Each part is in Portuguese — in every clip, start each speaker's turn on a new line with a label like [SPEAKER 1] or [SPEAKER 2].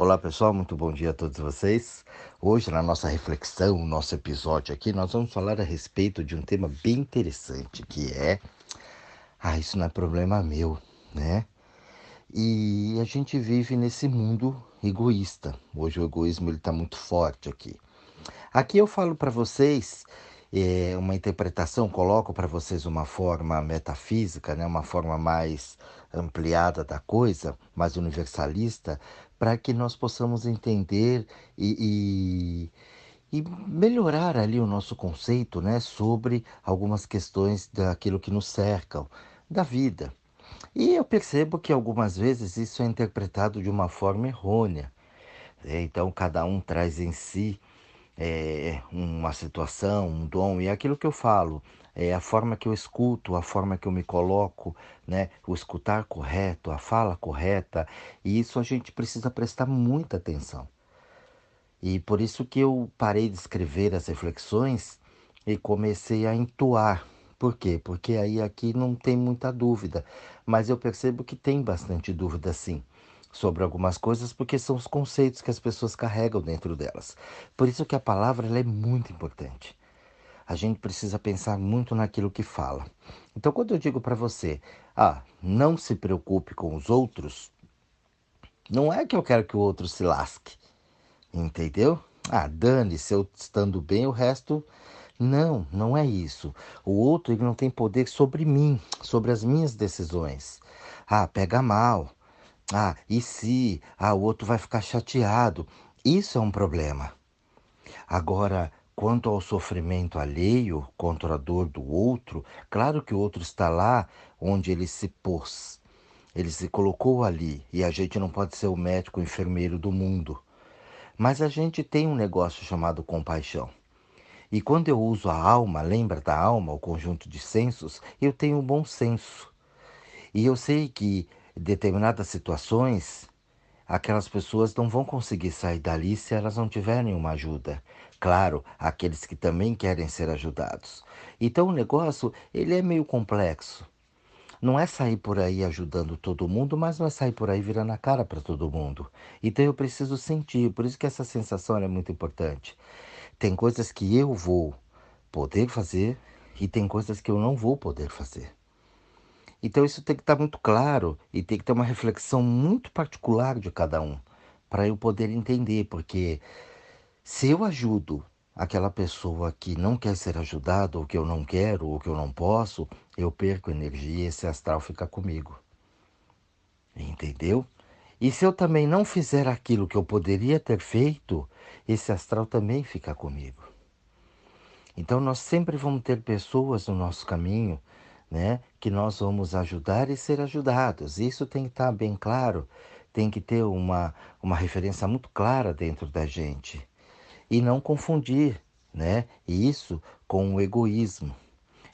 [SPEAKER 1] Olá pessoal, muito bom dia a todos vocês. Hoje, na nossa reflexão, nosso episódio aqui, nós vamos falar a respeito de um tema bem interessante que é: ah, isso não é problema meu, né? E a gente vive nesse mundo egoísta. Hoje o egoísmo está muito forte aqui. Aqui eu falo para vocês é, uma interpretação, coloco para vocês uma forma metafísica, né, uma forma mais ampliada da coisa, mais universalista, para que nós possamos entender e, e, e, melhorar ali o nosso conceito né, sobre algumas questões daquilo que nos cercam, da vida. E eu percebo que algumas vezes isso é interpretado de uma forma errônea. Né. Então, cada um traz em si é, uma situação, um dom, e é aquilo que eu falo, é a forma que eu escuto, a forma que eu me coloco, né? o escutar correto, a fala correta, e isso a gente precisa prestar muita atenção. E por isso que eu parei de escrever as reflexões e comecei a entoar. Por quê? Porque aí aqui não tem muita dúvida, mas eu percebo que tem bastante dúvida sim sobre algumas coisas porque são os conceitos que as pessoas carregam dentro delas. Por isso que a palavra é muito importante a gente precisa pensar muito naquilo que fala. Então, quando eu digo para você, ah, não se preocupe com os outros, não é que eu quero que o outro se lasque, entendeu? Ah, dane-se, eu estando bem, o resto. Não, não é isso. O outro ele não tem poder sobre mim, sobre as minhas decisões. Ah, pega mal. Ah, e se? Ah, o outro vai ficar chateado. Isso é um problema. Agora, Quanto ao sofrimento alheio contra a dor do outro, claro que o outro está lá onde ele se pôs. Ele se colocou ali e a gente não pode ser o médico o enfermeiro do mundo. Mas a gente tem um negócio chamado compaixão. E quando eu uso a alma, lembra da alma, o conjunto de sensos, eu tenho um bom senso. E eu sei que determinadas situações aquelas pessoas não vão conseguir sair dali se elas não tiverem uma ajuda. Claro, aqueles que também querem ser ajudados. Então o negócio, ele é meio complexo. Não é sair por aí ajudando todo mundo, mas não é sair por aí virando a cara para todo mundo. Então eu preciso sentir, por isso que essa sensação é muito importante. Tem coisas que eu vou poder fazer e tem coisas que eu não vou poder fazer. Então isso tem que estar muito claro e tem que ter uma reflexão muito particular de cada um para eu poder entender, porque se eu ajudo aquela pessoa que não quer ser ajudada, ou que eu não quero, ou que eu não posso, eu perco energia e esse astral fica comigo. Entendeu? E se eu também não fizer aquilo que eu poderia ter feito, esse astral também fica comigo. Então nós sempre vamos ter pessoas no nosso caminho né? Que nós vamos ajudar e ser ajudados. Isso tem que estar bem claro, tem que ter uma, uma referência muito clara dentro da gente. E não confundir, né? Isso com o egoísmo.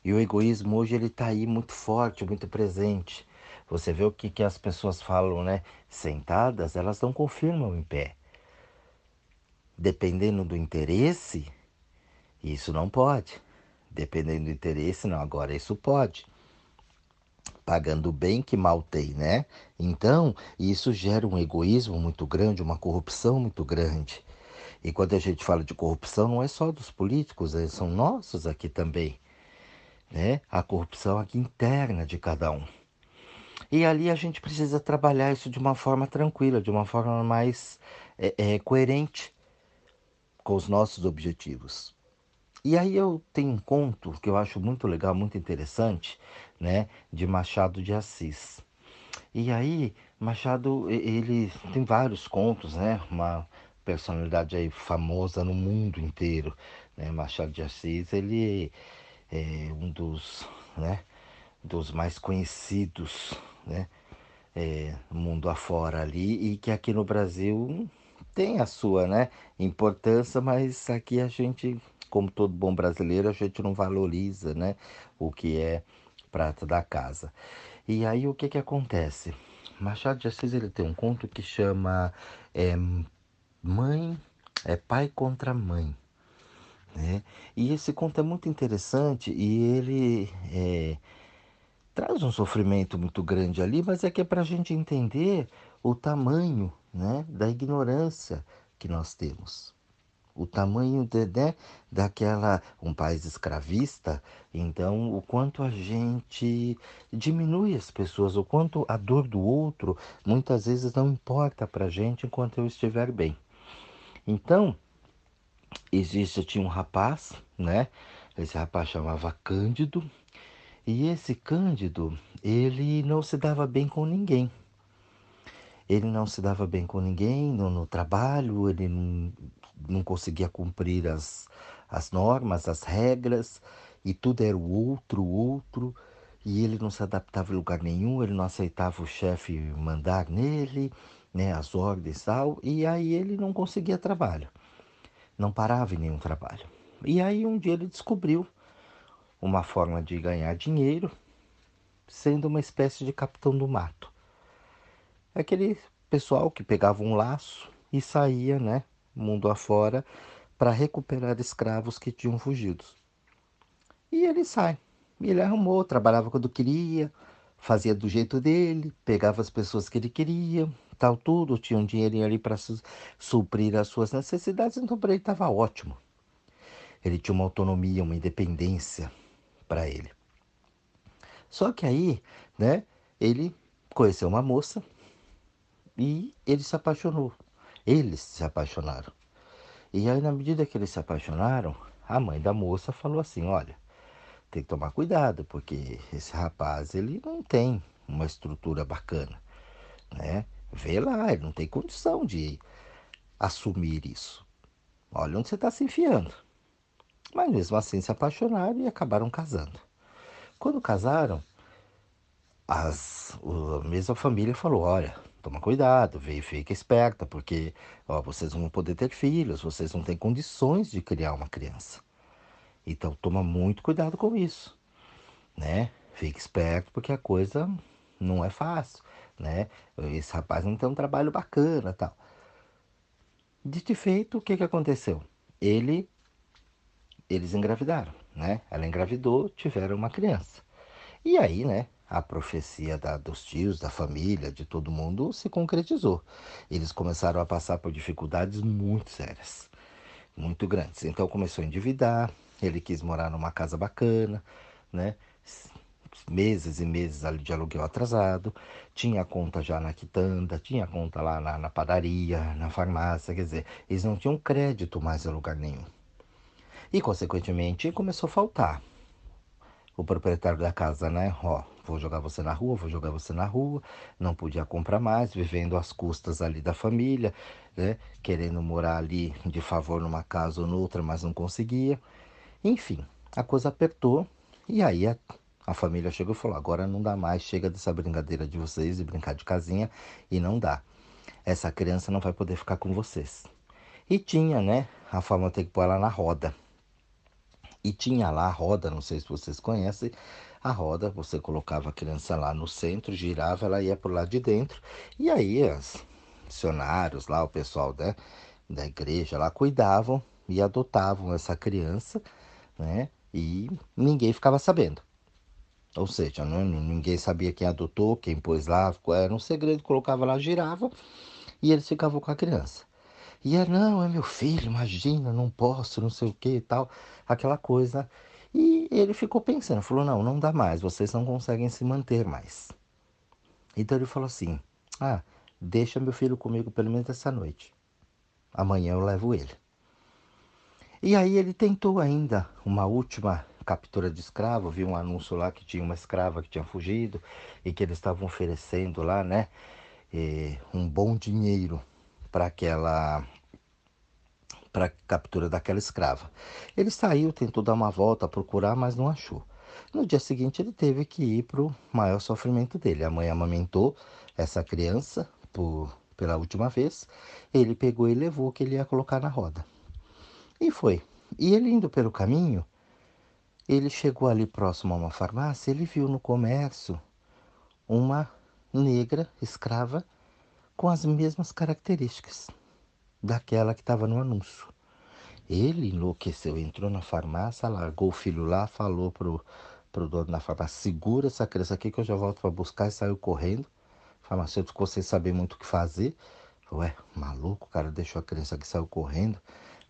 [SPEAKER 1] E o egoísmo hoje ele está aí muito forte, muito presente. Você vê o que, que as pessoas falam, né? Sentadas, elas não confirmam em pé. Dependendo do interesse, isso não pode. Dependendo do interesse, não, agora isso pode. Pagando bem que mal tem, né? Então, isso gera um egoísmo muito grande, uma corrupção muito grande. E quando a gente fala de corrupção, não é só dos políticos, eles são nossos aqui também. Né? A corrupção aqui interna de cada um. E ali a gente precisa trabalhar isso de uma forma tranquila, de uma forma mais é, é, coerente com os nossos objetivos. E aí eu tenho um conto que eu acho muito legal, muito interessante, né, de Machado de Assis. E aí Machado ele tem vários contos, né, uma personalidade aí famosa no mundo inteiro, né, Machado de Assis ele é um dos, né, dos mais conhecidos, né, é, mundo afora ali e que aqui no Brasil tem a sua, né, importância, mas aqui a gente como todo bom brasileiro, a gente não valoriza né, o que é prata da casa. E aí o que, que acontece? Machado de Assis ele tem um conto que chama é, Mãe, é Pai contra Mãe. Né? E esse conto é muito interessante e ele é, traz um sofrimento muito grande ali, mas é que é para a gente entender o tamanho né, da ignorância que nós temos. O tamanho de, né, daquela um país escravista, então o quanto a gente diminui as pessoas, o quanto a dor do outro muitas vezes não importa para gente enquanto eu estiver bem. Então existe tinha um rapaz, né? Esse rapaz chamava Cândido e esse Cândido ele não se dava bem com ninguém ele não se dava bem com ninguém no, no trabalho, ele não, conseguia cumprir as, as normas, as regras, e tudo era o outro, o outro, e ele não se adaptava em lugar nenhum, ele não aceitava o chefe mandar nele, né, as ordens e tal, e aí ele não conseguia trabalho, não parava em nenhum trabalho. E aí um dia ele descobriu uma forma de ganhar dinheiro sendo uma espécie de capitão do mato aquele pessoal que pegava um laço e saía, né, mundo afora, para recuperar escravos que tinham fugido. E ele sai. Ele arrumou, trabalhava quando queria, fazia do jeito dele, pegava as pessoas que ele queria, tal tudo, tinha um dinheirinho ali para suprir as suas necessidades, então para ele estava ótimo. Ele tinha uma autonomia, uma independência para ele. Só que aí, né, ele conheceu uma moça e ele se apaixonou. Eles se apaixonaram. E aí, na medida que eles se apaixonaram, a mãe da moça falou assim: Olha, tem que tomar cuidado, porque esse rapaz ele não tem uma estrutura bacana, né? Vê lá, ele não tem condição de assumir isso. Olha onde você está se enfiando. Mas mesmo assim se apaixonaram e acabaram casando. Quando casaram, as, a mesma família falou: Olha, toma cuidado, vê, fica esperta, porque ó, vocês vão poder ter filhos, vocês não têm condições de criar uma criança. Então toma muito cuidado com isso, né? Fique esperto porque a coisa não é fácil, né? Esse rapaz não tem um trabalho bacana, tal. Dito e feito, o que que aconteceu? Ele eles engravidaram, né? Ela engravidou, tiveram uma criança. E aí, né? A profecia da, dos tios, da família, de todo mundo se concretizou. Eles começaram a passar por dificuldades muito sérias, muito grandes. Então começou a endividar, ele quis morar numa casa bacana, né? Meses e meses ali de aluguel atrasado, tinha conta já na quitanda, tinha conta lá na, na padaria, na farmácia, quer dizer, eles não tinham crédito mais em lugar nenhum. E, consequentemente, começou a faltar o proprietário da casa, né? Ó, vou jogar você na rua, vou jogar você na rua. Não podia comprar mais, vivendo às custas ali da família, né? Querendo morar ali de favor numa casa ou noutra, mas não conseguia. Enfim, a coisa apertou e aí a, a família chegou e falou: agora não dá mais, chega dessa brincadeira de vocês, de brincar de casinha, e não dá. Essa criança não vai poder ficar com vocês. E tinha, né? A forma de ter que pôr ela na roda. E tinha lá a roda, não sei se vocês conhecem, a roda, você colocava a criança lá no centro, girava, ela ia por lá de dentro, e aí os missionários lá, o pessoal né, da igreja lá, cuidavam e adotavam essa criança, né? E ninguém ficava sabendo. Ou seja, não, ninguém sabia quem adotou, quem pôs lá, era um segredo, colocava lá, girava e eles ficavam com a criança. E é, não, é meu filho, imagina, não posso, não sei o que e tal, aquela coisa. Ele ficou pensando, falou, não, não dá mais, vocês não conseguem se manter mais. Então ele falou assim, ah, deixa meu filho comigo pelo menos essa noite. Amanhã eu levo ele. E aí ele tentou ainda uma última captura de escravo, viu um anúncio lá que tinha uma escrava que tinha fugido e que eles estavam oferecendo lá, né, eh, um bom dinheiro para aquela para captura daquela escrava. Ele saiu, tentou dar uma volta, procurar, mas não achou. No dia seguinte, ele teve que ir para o maior sofrimento dele. A mãe amamentou essa criança por, pela última vez. Ele pegou e levou que ele ia colocar na roda. E foi. E ele indo pelo caminho, ele chegou ali próximo a uma farmácia. Ele viu no comércio uma negra escrava com as mesmas características daquela que estava no anúncio. Ele enlouqueceu, entrou na farmácia, largou o filho lá, falou pro, pro dono da farmácia, segura essa criança aqui que eu já volto para buscar e saiu correndo. O farmacêutico ficou sem saber muito o que fazer, Ué, maluco, o cara deixou a criança aqui, saiu correndo,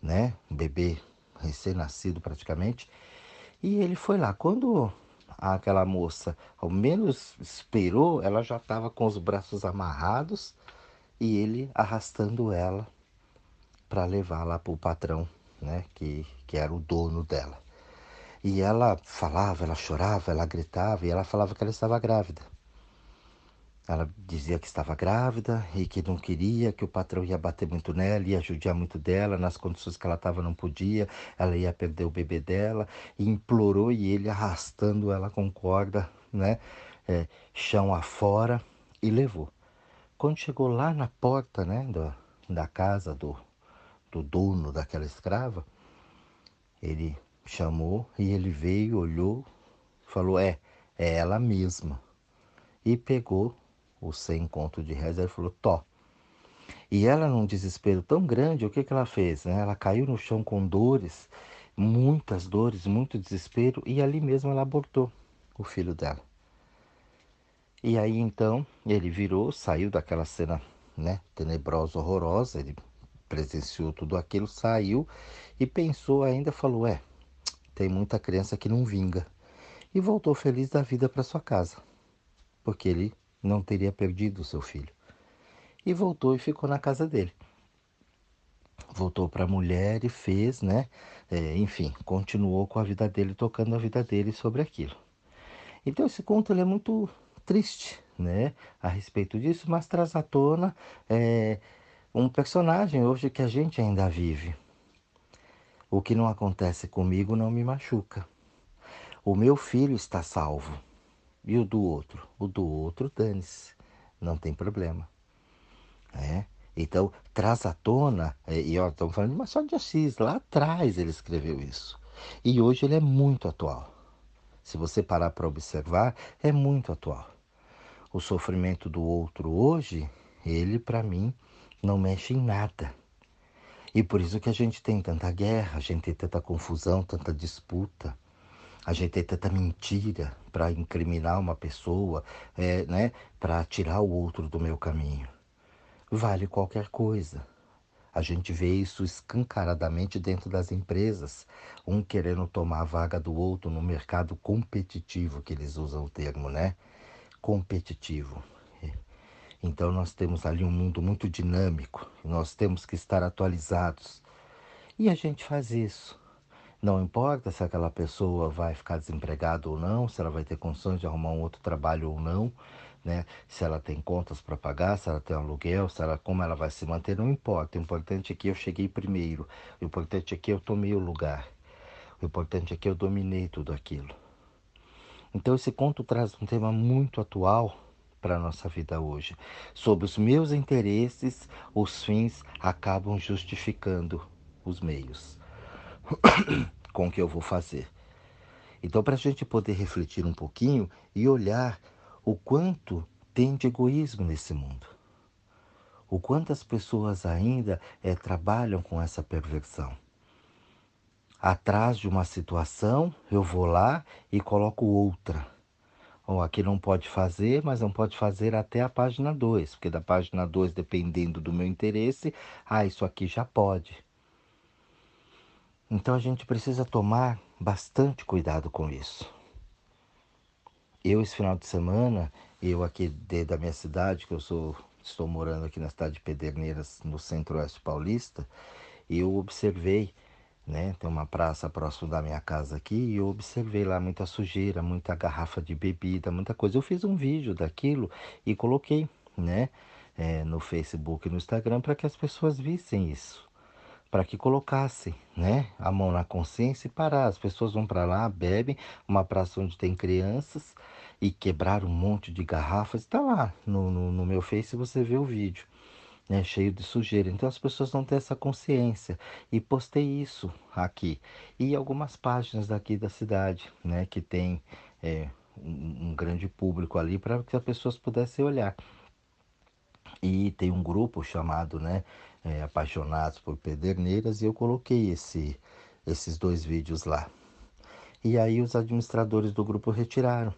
[SPEAKER 1] né? Um bebê recém-nascido praticamente. E ele foi lá. Quando aquela moça ao menos esperou, ela já estava com os braços amarrados e ele arrastando ela para levar lá para o patrão, né? Que, que era o dono dela. E ela falava, ela chorava, ela gritava e ela falava que ela estava grávida. Ela dizia que estava grávida e que não queria, que o patrão ia bater muito nela, ia judiar muito dela, nas condições que ela estava não podia, ela ia perder o bebê dela, e implorou e ele arrastando ela com corda, né, é, chão afora, e levou. Quando chegou lá na porta, né, da, da casa do, do dono daquela escrava, ele chamou e ele veio, olhou, falou: É, é ela mesma. E pegou o sem conto de reza e falou: Tó. E ela, num desespero tão grande, o que, que ela fez? Né? Ela caiu no chão com dores, muitas dores, muito desespero, e ali mesmo ela abortou o filho dela. E aí então ele virou, saiu daquela cena né, tenebrosa, horrorosa, ele presenciou tudo aquilo, saiu e pensou ainda, falou: É, tem muita criança que não vinga. E voltou feliz da vida para sua casa, porque ele não teria perdido o seu filho. E voltou e ficou na casa dele. Voltou para a mulher e fez, né? É, enfim, continuou com a vida dele, tocando a vida dele sobre aquilo. Então esse conto é muito triste, né? A respeito disso, mas traz à tona é, um personagem hoje que a gente ainda vive o que não acontece comigo não me machuca. O meu filho está salvo. E o do outro? O do outro, dane-se. Não tem problema. É? Então, traz à tona, é, e ó, estamos falando de Machado de Assis, lá atrás ele escreveu isso. E hoje ele é muito atual. Se você parar para observar, é muito atual. O sofrimento do outro hoje, ele para mim não mexe em nada. E por isso que a gente tem tanta guerra, a gente tem tanta confusão, tanta disputa. A gente tem tanta mentira para incriminar uma pessoa, é, né, para tirar o outro do meu caminho. Vale qualquer coisa. A gente vê isso escancaradamente dentro das empresas, um querendo tomar a vaga do outro no mercado competitivo, que eles usam o termo, né? Competitivo. Então nós temos ali um mundo muito dinâmico, nós temos que estar atualizados. E a gente faz isso. Não importa se aquela pessoa vai ficar desempregada ou não, se ela vai ter condições de arrumar um outro trabalho ou não, né? Se ela tem contas para pagar, se ela tem aluguel, se ela, como ela vai se manter, não importa. O importante é que eu cheguei primeiro. O importante é que eu tomei o lugar. O importante é que eu dominei tudo aquilo. Então esse conto traz um tema muito atual para a nossa vida hoje. Sob os meus interesses, os fins acabam justificando os meios. Com que eu vou fazer. Então, para a gente poder refletir um pouquinho e olhar o quanto tem de egoísmo nesse mundo. O quanto as pessoas ainda é, trabalham com essa perversão. Atrás de uma situação, eu vou lá e coloco outra ou aqui não pode fazer, mas não pode fazer até a página 2, porque da página 2, dependendo do meu interesse, ah, isso aqui já pode. Então a gente precisa tomar bastante cuidado com isso. Eu, esse final de semana, eu aqui dentro da minha cidade, que eu sou, estou morando aqui na cidade de Pederneiras, no centro-oeste paulista, eu observei né? Tem uma praça próximo da minha casa aqui e eu observei lá muita sujeira, muita garrafa de bebida, muita coisa. Eu fiz um vídeo daquilo e coloquei, né? É, no Facebook e no Instagram para que as pessoas vissem isso, para que colocassem, né? A mão na consciência e parar. As pessoas vão para lá, bebem, uma praça onde tem crianças e quebrar um monte de garrafas. Está lá no, no, no meu Face, você vê o vídeo né, cheio de sujeira. Então as pessoas não têm essa consciência. E postei isso aqui. E algumas páginas daqui da cidade, né, que tem é, um, um grande público ali para que as pessoas pudessem olhar. E tem um grupo chamado, né, é, Apaixonados por Pederneiras, e eu coloquei esse, esses dois vídeos lá. E aí os administradores do grupo retiraram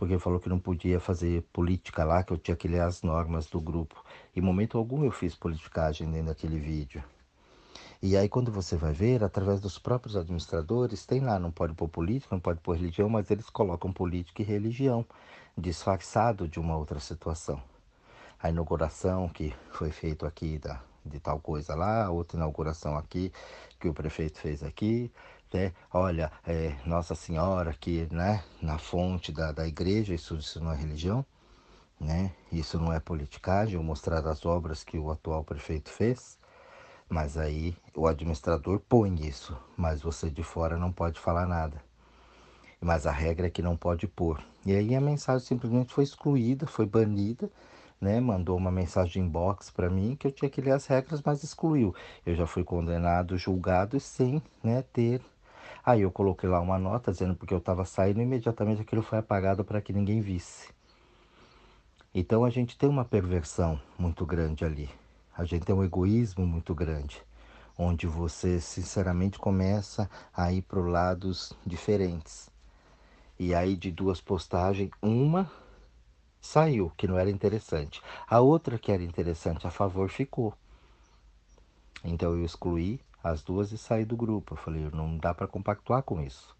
[SPEAKER 1] porque falou que não podia fazer política lá, que eu tinha que ler as normas do grupo. Em momento algum eu fiz politicagem dentro daquele vídeo. E aí quando você vai ver, através dos próprios administradores, tem lá, não pode pôr política, não pode pôr religião, mas eles colocam política e religião, disfarçado de uma outra situação. A inauguração que foi feita aqui da, de tal coisa lá, outra inauguração aqui que o prefeito fez aqui, né? Olha, é, Nossa Senhora aqui, né? Na fonte da, da igreja, isso, isso não é religião, né? Isso não é politicagem, ou mostrar as obras que o atual prefeito fez. Mas aí o administrador põe isso, mas você de fora não pode falar nada. Mas a regra é que não pode pôr. E aí a mensagem simplesmente foi excluída, foi banida, né? Mandou uma mensagem inbox para mim que eu tinha que ler as regras, mas excluiu. Eu já fui condenado, julgado sem, né, ter Aí eu coloquei lá uma nota dizendo porque eu estava saindo imediatamente aquilo foi apagado para que ninguém visse. Então a gente tem uma perversão muito grande ali. A gente tem um egoísmo muito grande, onde você sinceramente começa a ir para lados diferentes. E aí de duas postagens, uma saiu, que não era interessante. A outra que era interessante, a favor, ficou. Então eu excluí as duas e saí do grupo. Eu falei, não dá para compactuar com isso.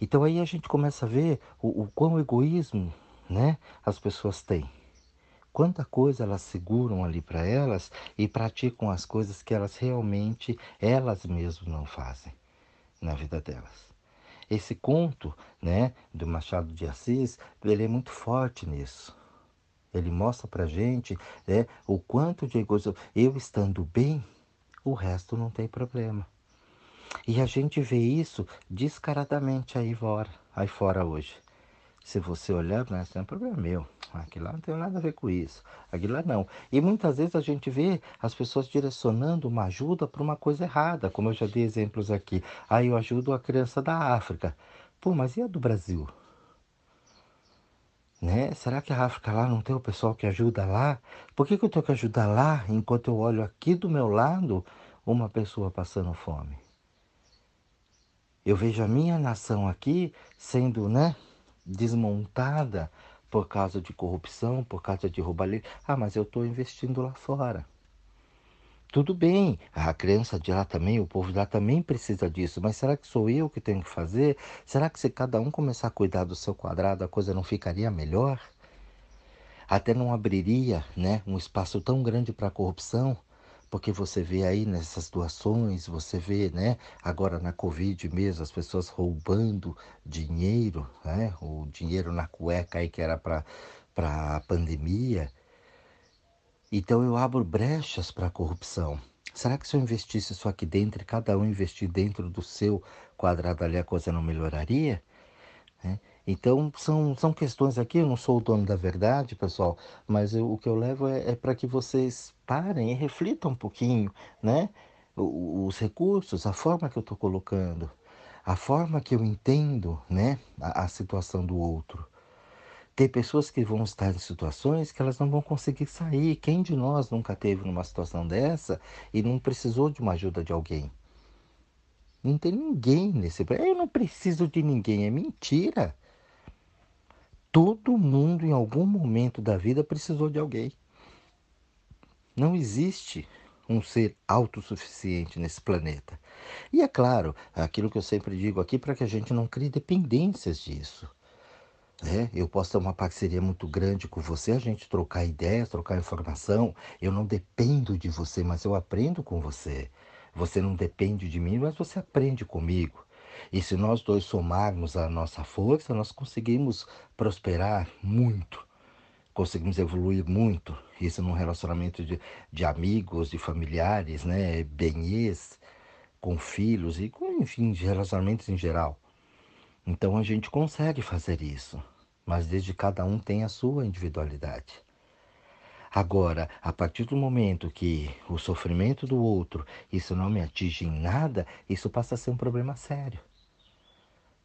[SPEAKER 1] Então aí a gente começa a ver o, o quão egoísmo né, as pessoas têm quanta coisa elas seguram ali para elas e praticam as coisas que elas realmente elas mesmas não fazem na vida delas. Esse conto, né, do Machado de Assis, ele é muito forte nisso. Ele mostra para gente, né, o quanto de egoísmo. Eu estando bem, o resto não tem problema. E a gente vê isso descaradamente aí fora, aí fora hoje. Se você olhar, né, isso é um problema meu. Aquilo lá não tem nada a ver com isso. Aquilo lá não. E muitas vezes a gente vê as pessoas direcionando uma ajuda para uma coisa errada, como eu já dei exemplos aqui. Aí eu ajudo a criança da África. Pô, mas e a do Brasil? Né? Será que a África lá não tem o pessoal que ajuda lá? Por que, que eu tenho que ajudar lá enquanto eu olho aqui do meu lado uma pessoa passando fome? Eu vejo a minha nação aqui sendo, né? Desmontada por causa de corrupção, por causa de roubalheira. Ah, mas eu estou investindo lá fora. Tudo bem, a criança de lá também, o povo de lá também precisa disso, mas será que sou eu que tenho que fazer? Será que se cada um começar a cuidar do seu quadrado, a coisa não ficaria melhor? Até não abriria né, um espaço tão grande para a corrupção? Porque você vê aí nessas doações, você vê, né, agora na Covid mesmo, as pessoas roubando dinheiro, né, o dinheiro na cueca aí que era para a pandemia. Então eu abro brechas para a corrupção. Será que se eu investisse isso aqui dentro e cada um investir dentro do seu quadrado ali, a coisa não melhoraria? Né? Então, são, são questões aqui, eu não sou o dono da verdade, pessoal, mas eu, o que eu levo é, é para que vocês parem e reflitam um pouquinho, né? Os recursos, a forma que eu estou colocando, a forma que eu entendo, né? A, a situação do outro. Tem pessoas que vão estar em situações que elas não vão conseguir sair. Quem de nós nunca teve numa situação dessa e não precisou de uma ajuda de alguém? Não tem ninguém nesse. Eu não preciso de ninguém, é mentira. Todo mundo, em algum momento da vida, precisou de alguém. Não existe um ser autossuficiente nesse planeta. E é claro, aquilo que eu sempre digo aqui, para que a gente não crie dependências disso. É, eu posso ter uma parceria muito grande com você, a gente trocar ideias, trocar informação. Eu não dependo de você, mas eu aprendo com você. Você não depende de mim, mas você aprende comigo. E se nós dois somarmos a nossa força, nós conseguimos prosperar muito, conseguimos evoluir muito. Isso num relacionamento de, de amigos, de familiares, né? benhês, com filhos e com, enfim, de relacionamentos em geral. Então a gente consegue fazer isso, mas desde cada um tem a sua individualidade. Agora, a partir do momento que o sofrimento do outro, isso não me atinge em nada, isso passa a ser um problema sério.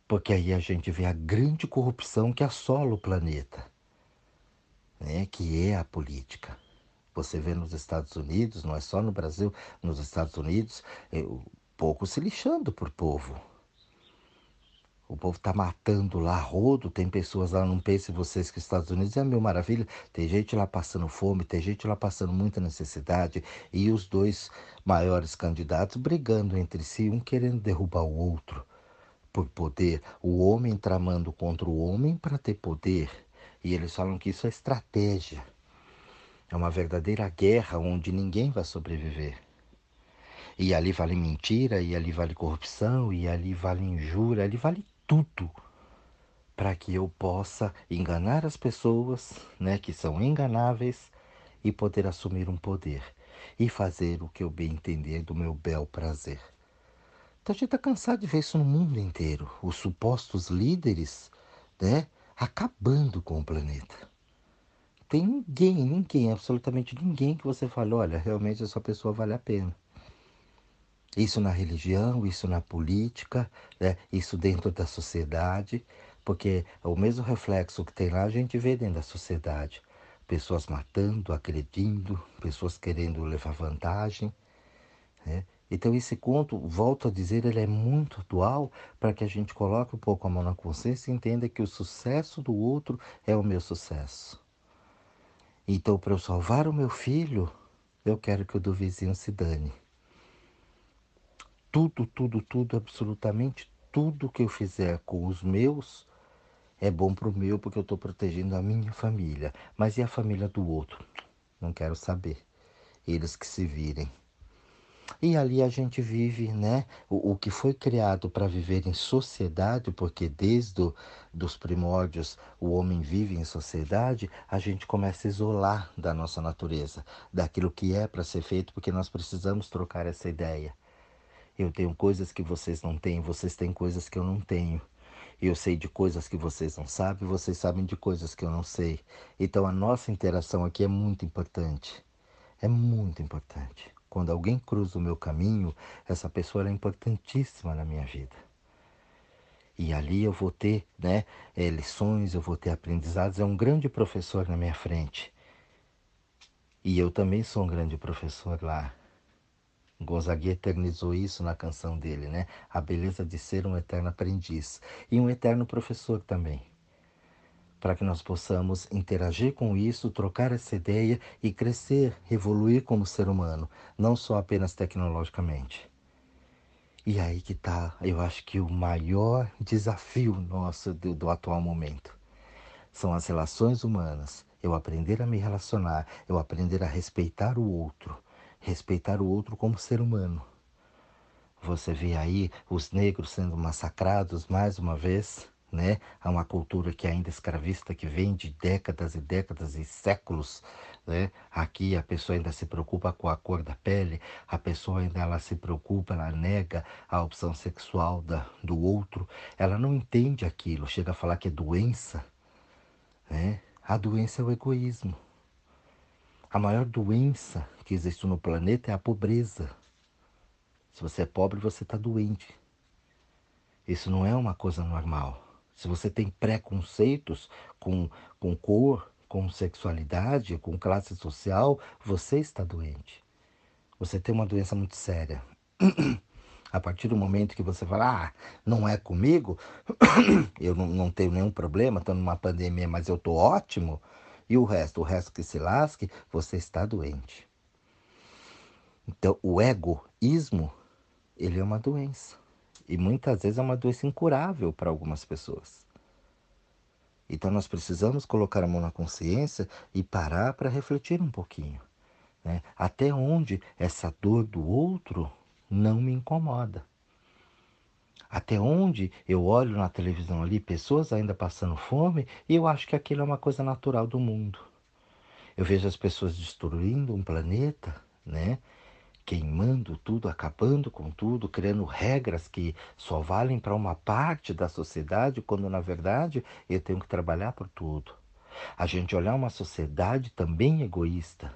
[SPEAKER 1] Porque aí a gente vê a grande corrupção que assola o planeta, né? que é a política. Você vê nos Estados Unidos, não é só no Brasil, nos Estados Unidos, é, o pouco se lixando por povo. O povo está matando lá rodo, tem pessoas lá, não pense vocês que os Estados Unidos é mil maravilha, tem gente lá passando fome, tem gente lá passando muita necessidade, e os dois maiores candidatos brigando entre si, um querendo derrubar o outro por poder, o homem tramando contra o homem para ter poder. E eles falam que isso é estratégia. É uma verdadeira guerra onde ninguém vai sobreviver. E ali vale mentira, e ali vale corrupção, e ali vale injúria, ali vale tudo para que eu possa enganar as pessoas, né, que são enganáveis e poder assumir um poder e fazer o que eu bem entender do meu bel prazer. Então a gente está cansado de ver isso no mundo inteiro, os supostos líderes, né, acabando com o planeta. Tem ninguém, ninguém, absolutamente ninguém que você fale, olha, realmente essa pessoa vale a pena. Isso na religião, isso na política, né? isso dentro da sociedade, porque o mesmo reflexo que tem lá a gente vê dentro da sociedade. Pessoas matando, agredindo, pessoas querendo levar vantagem. Né? Então esse conto, volto a dizer, ele é muito atual para que a gente coloque um pouco a mão na consciência e entenda que o sucesso do outro é o meu sucesso. Então, para eu salvar o meu filho, eu quero que o do vizinho se dane tudo, tudo, tudo, absolutamente tudo que eu fizer com os meus é bom para o meu porque eu estou protegendo a minha família. Mas e a família do outro? Não quero saber. Eles que se virem. E ali a gente vive, né? O, o que foi criado para viver em sociedade, porque desde os dos primórdios o homem vive em sociedade, a gente começa a isolar da nossa natureza, daquilo que é para ser feito, porque nós precisamos trocar essa ideia. Eu tenho coisas que vocês não têm, vocês têm coisas que eu não tenho. Eu sei de coisas que vocês não sabem, vocês sabem de coisas que eu não sei. Então a nossa interação aqui é muito importante. É muito importante. Quando alguém cruza o meu caminho, essa pessoa é importantíssima na minha vida. E ali eu vou ter né, é, lições, eu vou ter aprendizados. É um grande professor na minha frente. E eu também sou um grande professor lá. Gonzague eternizou isso na canção dele, né? A beleza de ser um eterno aprendiz e um eterno professor também. Para que nós possamos interagir com isso, trocar essa ideia e crescer, evoluir como ser humano, não só apenas tecnologicamente. E aí que está, eu acho que o maior desafio nosso do, do atual momento são as relações humanas. Eu aprender a me relacionar, eu aprender a respeitar o outro, respeitar o outro como ser humano. Você vê aí os negros sendo massacrados mais uma vez, né? Há uma cultura que ainda é escravista que vem de décadas e décadas e séculos, né? Aqui a pessoa ainda se preocupa com a cor da pele, a pessoa ainda ela se preocupa, ela nega a opção sexual da, do outro, ela não entende aquilo, chega a falar que é doença, né? A doença é o egoísmo. A maior doença que existe no planeta é a pobreza. Se você é pobre, você está doente. Isso não é uma coisa normal. Se você tem preconceitos com, com cor, com sexualidade, com classe social, você está doente. Você tem uma doença muito séria. A partir do momento que você fala, ah, não é comigo, eu não, não tenho nenhum problema, estou numa pandemia, mas eu estou ótimo, e o resto, o resto que se lasque, você está doente. Então, o egoísmo, ele é uma doença. E muitas vezes é uma doença incurável para algumas pessoas. Então, nós precisamos colocar a mão na consciência e parar para refletir um pouquinho. Né? Até onde essa dor do outro não me incomoda. Até onde eu olho na televisão ali pessoas ainda passando fome e eu acho que aquilo é uma coisa natural do mundo. Eu vejo as pessoas destruindo um planeta, né? Queimando tudo, acabando com tudo, criando regras que só valem para uma parte da sociedade, quando na verdade eu tenho que trabalhar por tudo. A gente olhar uma sociedade também egoísta.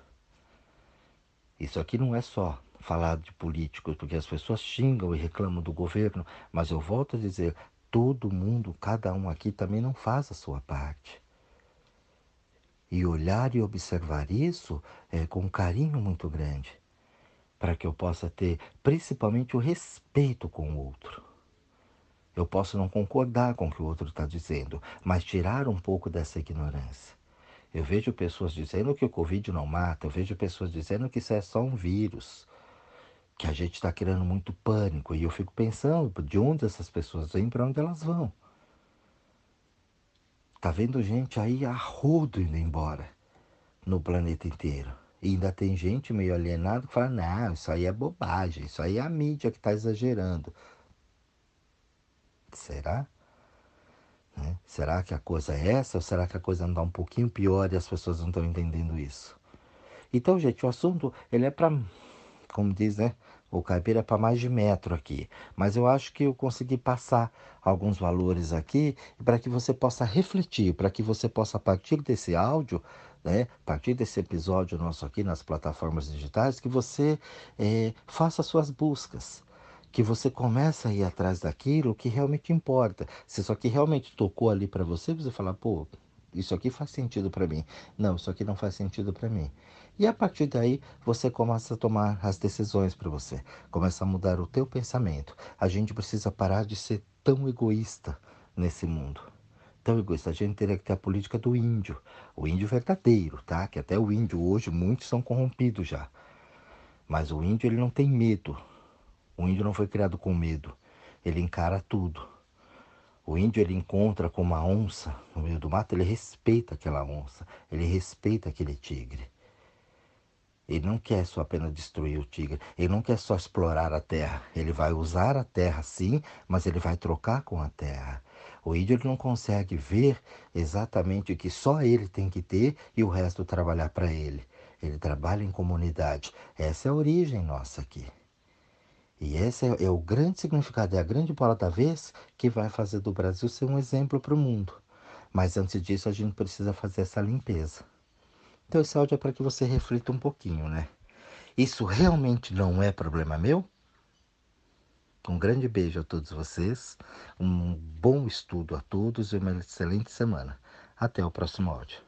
[SPEAKER 1] Isso aqui não é só falar de políticos, porque as pessoas xingam e reclamam do governo, mas eu volto a dizer, todo mundo, cada um aqui também não faz a sua parte. E olhar e observar isso é, com um carinho muito grande, para que eu possa ter principalmente o respeito com o outro. Eu posso não concordar com o que o outro está dizendo, mas tirar um pouco dessa ignorância. Eu vejo pessoas dizendo que o Covid não mata, eu vejo pessoas dizendo que isso é só um vírus, que a gente está criando muito pânico. E eu fico pensando de onde essas pessoas vêm, para onde elas vão. Tá vendo gente aí a rodo indo embora no planeta inteiro. E ainda tem gente meio alienada que fala: não, isso aí é bobagem, isso aí é a mídia que está exagerando. Será? Né? Será que a coisa é essa ou será que a coisa não um pouquinho pior e as pessoas não estão entendendo isso? Então, gente, o assunto ele é para, como diz, né? O caipira é para mais de metro aqui. Mas eu acho que eu consegui passar alguns valores aqui para que você possa refletir, para que você possa, a partir desse áudio, né, a partir desse episódio nosso aqui nas plataformas digitais, que você é, faça suas buscas que você começa a ir atrás daquilo que realmente importa. Se isso aqui realmente tocou ali para você, você fala, pô, isso aqui faz sentido para mim. Não, isso aqui não faz sentido para mim. E a partir daí, você começa a tomar as decisões para você. Começa a mudar o teu pensamento. A gente precisa parar de ser tão egoísta nesse mundo. Tão egoísta. A gente teria que ter a política do índio. O índio verdadeiro, tá? Que até o índio hoje, muitos são corrompidos já. Mas o índio, ele não tem medo. O índio não foi criado com medo. Ele encara tudo. O índio ele encontra com uma onça no meio do mato, ele respeita aquela onça, ele respeita aquele tigre. Ele não quer só apenas destruir o tigre, ele não quer só explorar a terra. Ele vai usar a terra sim, mas ele vai trocar com a terra. O índio ele não consegue ver exatamente o que só ele tem que ter e o resto trabalhar para ele. Ele trabalha em comunidade. Essa é a origem nossa aqui. E esse é, é, o grande significado, é a grande bola da vez que vai fazer do Brasil ser um exemplo para o mundo. Mas antes disso, a gente precisa fazer essa limpeza. Então, esse áudio é para que você reflita um pouquinho, né? Isso realmente não é problema meu? Um grande beijo a todos vocês, um bom estudo a todos e uma excelente semana. Até o próximo áudio.